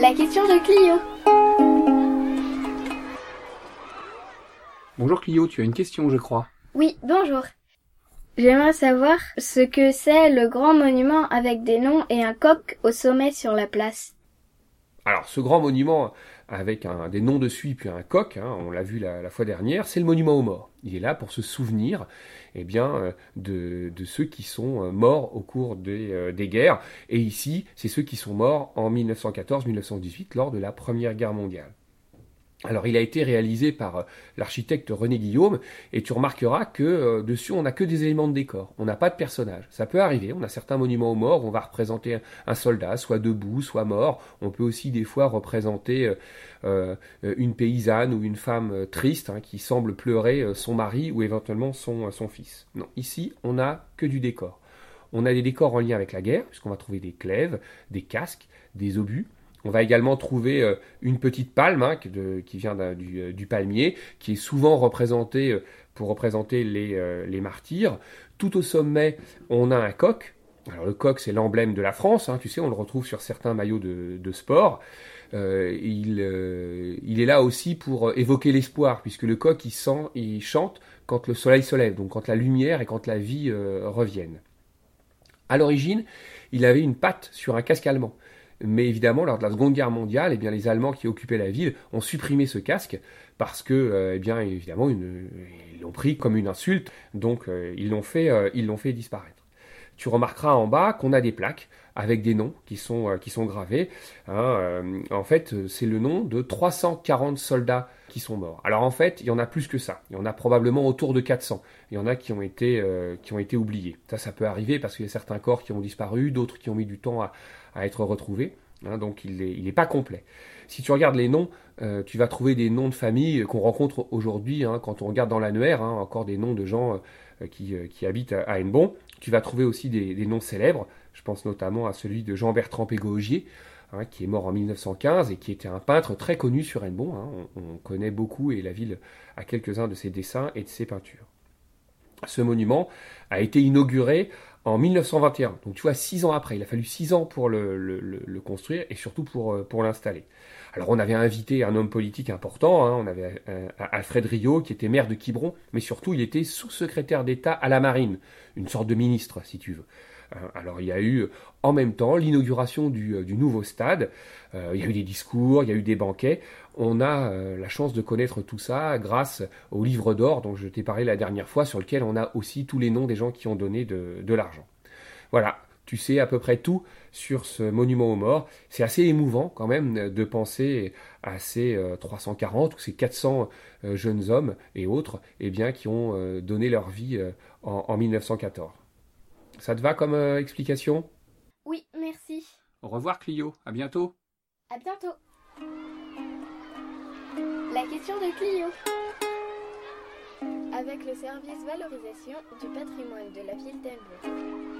La question de Clio. Bonjour Clio, tu as une question, je crois. Oui, bonjour. J'aimerais savoir ce que c'est le grand monument avec des noms et un coq au sommet sur la place. Alors, ce grand monument avec un, des noms dessus puis un coq, hein, on l'a vu la, fois dernière, c'est le monument aux morts. Il est là pour se souvenir eh bien, euh, de, ceux qui sont euh, morts au cours euh, des guerres. Et ici, c'est ceux qui sont morts en 1914-1918 lors de la Première Guerre mondiale. Alors il a été réalisé par euh, l'architecte René Guillaume et tu remarqueras que euh, dessus on n'a que des éléments de décor, on n'a pas de personnage. Ça peut arriver, on a certains monuments aux morts, on va représenter un soldat, soit debout, soit mort. On peut aussi des fois représenter euh, une paysanne ou une femme triste hein, qui semble pleurer son mari ou éventuellement son, son fils. Non, ici on n'a que du décor. On a des décors en lien avec la guerre, puisqu'on va trouver des clèves, des casques, des obus. On va également trouver euh, une petite palme hein, qui vient euh, du, palmier, qui est souvent représentée euh, pour représenter les, martyrs. Tout au sommet, on a un coq. Le coq, c'est l'emblème de la France, hein, tu sais, on le retrouve sur certains maillots de, sport. il, est là aussi pour évoquer l'espoir, puisque le coq, il, sent, chante quand le soleil se lève, donc quand la lumière et quand la vie reviennent. À l'origine, il avait une patte sur un casque allemand. Mais évidemment, lors de la Seconde Guerre mondiale, eh bien, les Allemands qui occupaient la ville ont supprimé ce casque parce que, euh, eh bien, évidemment, ils l'ont pris comme une insulte, donc euh, ils l'ont fait, euh, ils l'ont fait disparaître. Tu remarqueras en bas qu'on a des plaques avec des noms qui sont, sont gravés. Hein, en fait, c'est le nom de 340 soldats qui sont morts. Alors en fait, il y en a plus que ça. Il y en a probablement autour de 400. Il y en a qui ont été, oubliés. Ça, ça peut arriver parce qu'il y a certains corps qui ont disparu, d'autres qui ont mis du temps à, être retrouvé. Hein, donc il n'est pas complet. Si tu regardes les noms, euh, tu vas trouver des noms de famille qu'on rencontre aujourd'hui, hein, quand on regarde dans l'annuaire, encore des noms de gens euh, qui, euh, qui, habitent à, à Tu vas trouver aussi des, noms célèbres. Je pense notamment à celui de Jean-Bertrand Pégogier, qui est mort en 1915 et qui était un peintre très connu sur Hennebon. On, on, connaît beaucoup et la ville a quelques-uns de ses dessins et de ses peintures. Ce monument a été inauguré en 1921. Donc tu vois, six ans après, il a fallu six ans pour le, construire et surtout pour, euh, pour l'installer. Alors on avait invité un homme politique important, hein. on avait euh, Alfred Rio qui était maire de Quiberon, mais surtout il était sous-secrétaire d'État à la marine, une sorte de ministre si tu veux. Euh, alors il y a eu en même temps l'inauguration du, euh, nouveau stade, euh, il y a eu des discours, il y a eu des banquets. On a la chance de connaître tout ça grâce au livre d'or dont je t'ai parlé la dernière fois, sur lequel on a aussi tous les noms des gens qui ont donné de, l'argent. Voilà, tu sais à peu près tout sur ce monument aux morts. C'est assez émouvant quand même de penser à ces 340 ou ces 400 jeunes hommes et autres eh bien, qui ont donné leur vie en 1914. Ça te va comme euh, explication? Oui, merci. Au revoir Clio, à bientôt. À bientôt. La question de Clio. Avec le service valorisation du patrimoine de la ville d'Elbeuf.